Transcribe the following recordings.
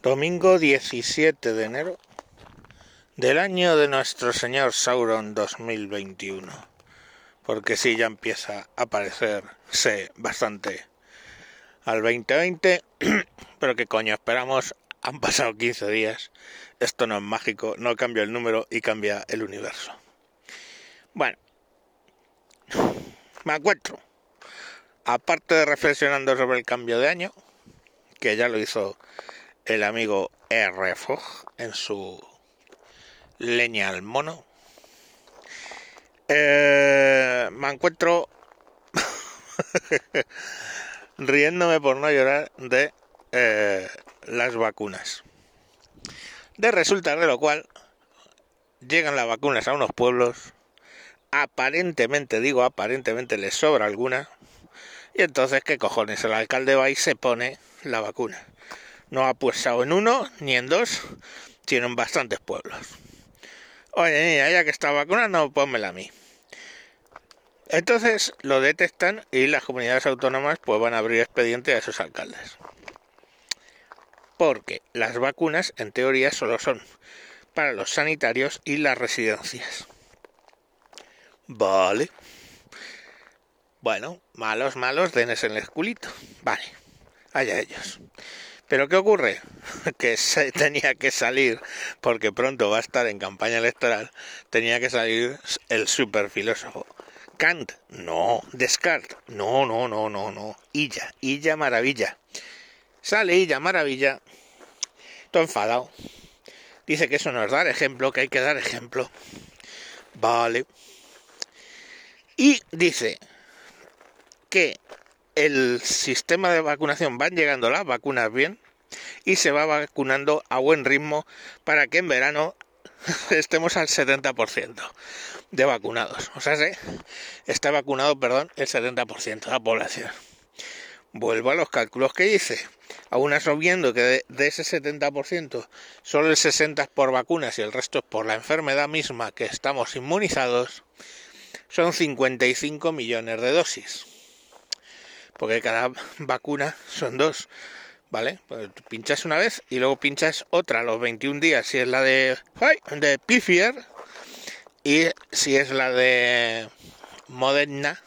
Domingo 17 de enero del año de nuestro señor Sauron 2021. Porque sí, ya empieza a parecerse bastante al 2020. Pero qué coño, esperamos. Han pasado 15 días. Esto no es mágico, no cambia el número y cambia el universo. Bueno, me encuentro. Aparte de reflexionando sobre el cambio de año, que ya lo hizo el amigo R. en su leña al mono. Eh, me encuentro riéndome por no llorar de eh, las vacunas. De resulta de lo cual llegan las vacunas a unos pueblos, aparentemente, digo aparentemente, les sobra alguna, y entonces, ¿qué cojones? El alcalde va y se pone la vacuna no ha puesto en uno ni en dos, tienen bastantes pueblos. Oye, niña, ya que está vacunando, pónmela a mí. Entonces lo detectan y las comunidades autónomas pues van a abrir expediente a esos alcaldes. Porque las vacunas en teoría solo son para los sanitarios y las residencias. Vale. Bueno, malos, malos, denes en el esculito. Vale, allá ellos. Pero ¿qué ocurre? Que se tenía que salir, porque pronto va a estar en campaña electoral, tenía que salir el superfilósofo. Kant, no. Descartes, no, no, no, no, no. Illa, Illa Maravilla. Sale Illa Maravilla, todo enfadado. Dice que eso no es dar ejemplo, que hay que dar ejemplo. Vale. Y dice que el sistema de vacunación van llegando las vacunas bien y se va vacunando a buen ritmo para que en verano estemos al 70% de vacunados. O sea, sí, está vacunado, perdón, el 70% de la población. Vuelvo a los cálculos que hice. Aún viendo que de, de, ese 70%, solo el 60% es por vacunas y el resto es por la enfermedad misma que estamos inmunizados, son 55 millones de dosis porque cada vacuna son dos, ¿vale? Pues pinchas una vez y luego pinchas otra a los 21 días si es la de, de Pfizer y si es la de Moderna,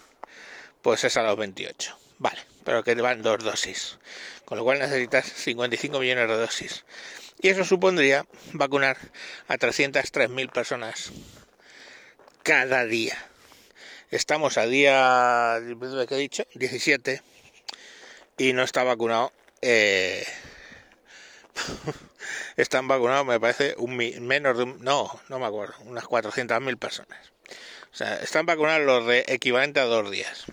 pues es a los 28, ¿vale? Pero que van dos dosis, con lo cual necesitas 55 millones de dosis. Y eso supondría vacunar a 303.000 personas cada día. Estamos a día, ¿qué he dicho? 17 y no está vacunado. Eh, están vacunados, me parece, un menos de un, no, no me acuerdo, unas 400.000 personas. O sea, están vacunados los de equivalente a dos días.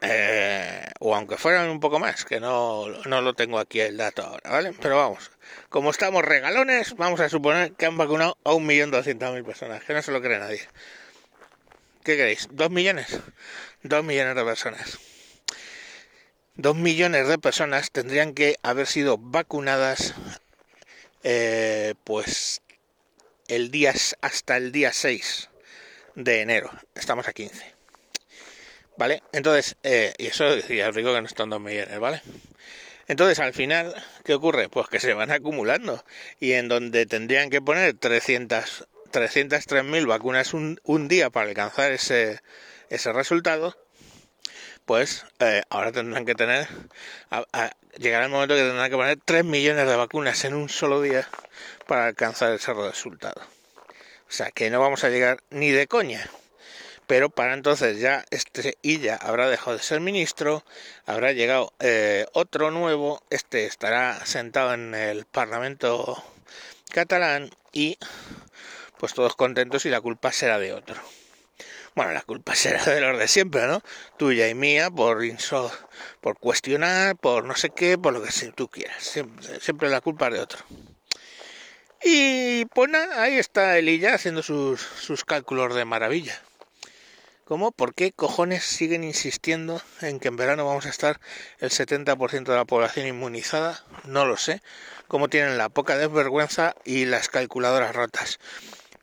Eh, o aunque fueran un poco más, que no, no lo tengo aquí el dato ahora, ¿vale? Pero vamos, como estamos regalones, vamos a suponer que han vacunado a un millón doscientas mil personas, que no se lo cree nadie. ¿Qué queréis? ¿Dos millones? Dos millones de personas. Dos millones de personas tendrían que haber sido vacunadas eh, pues el día hasta el día 6 de enero. Estamos a 15. ¿Vale? Entonces, eh, y eso ya os digo que no están dos millones, ¿vale? Entonces, al final, ¿qué ocurre? Pues que se van acumulando y en donde tendrían que poner 300 303.000 vacunas un, un, día para alcanzar ese, ese resultado, pues eh, ahora tendrán que tener, llegará el momento que tendrán que poner 3 millones de vacunas en un solo día para alcanzar ese resultado. O sea que no vamos a llegar ni de coña. Pero para entonces ya este ya habrá dejado de ser ministro, habrá llegado eh, otro nuevo, este estará sentado en el Parlamento catalán y pues todos contentos y la culpa será de otro. Bueno, la culpa será de los de siempre, ¿no? Tuya y mía por por cuestionar, por no sé qué, por lo que tú quieras. Siempre, siempre la culpa es de otro. Y pues nada, ahí está Elilla haciendo sus, sus cálculos de maravilla. ¿Cómo? ¿Por qué cojones siguen insistiendo en que en verano vamos a estar el 70% de la población inmunizada? No lo sé. ¿Cómo tienen la poca desvergüenza y las calculadoras rotas?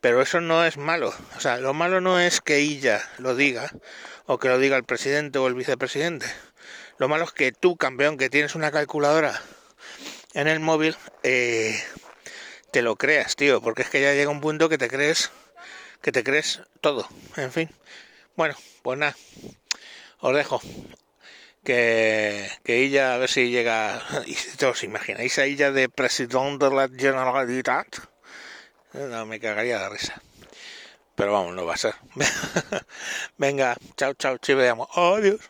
Pero eso no es malo. O sea, lo malo no es que ella lo diga o que lo diga el presidente o el vicepresidente. Lo malo es que tú, campeón, que tienes una calculadora en el móvil, eh, te lo creas, tío, porque es que ya llega un punto que te crees, que te crees todo, en fin. Bueno, pues nada, os dejo. Que, que ella, a ver si llega, ¿os imagináis a ella de presidente de la Generalitat? No, me cagaría de risa. Pero vamos, no va a ser. Venga, chao, chao, chiveamos. Adiós.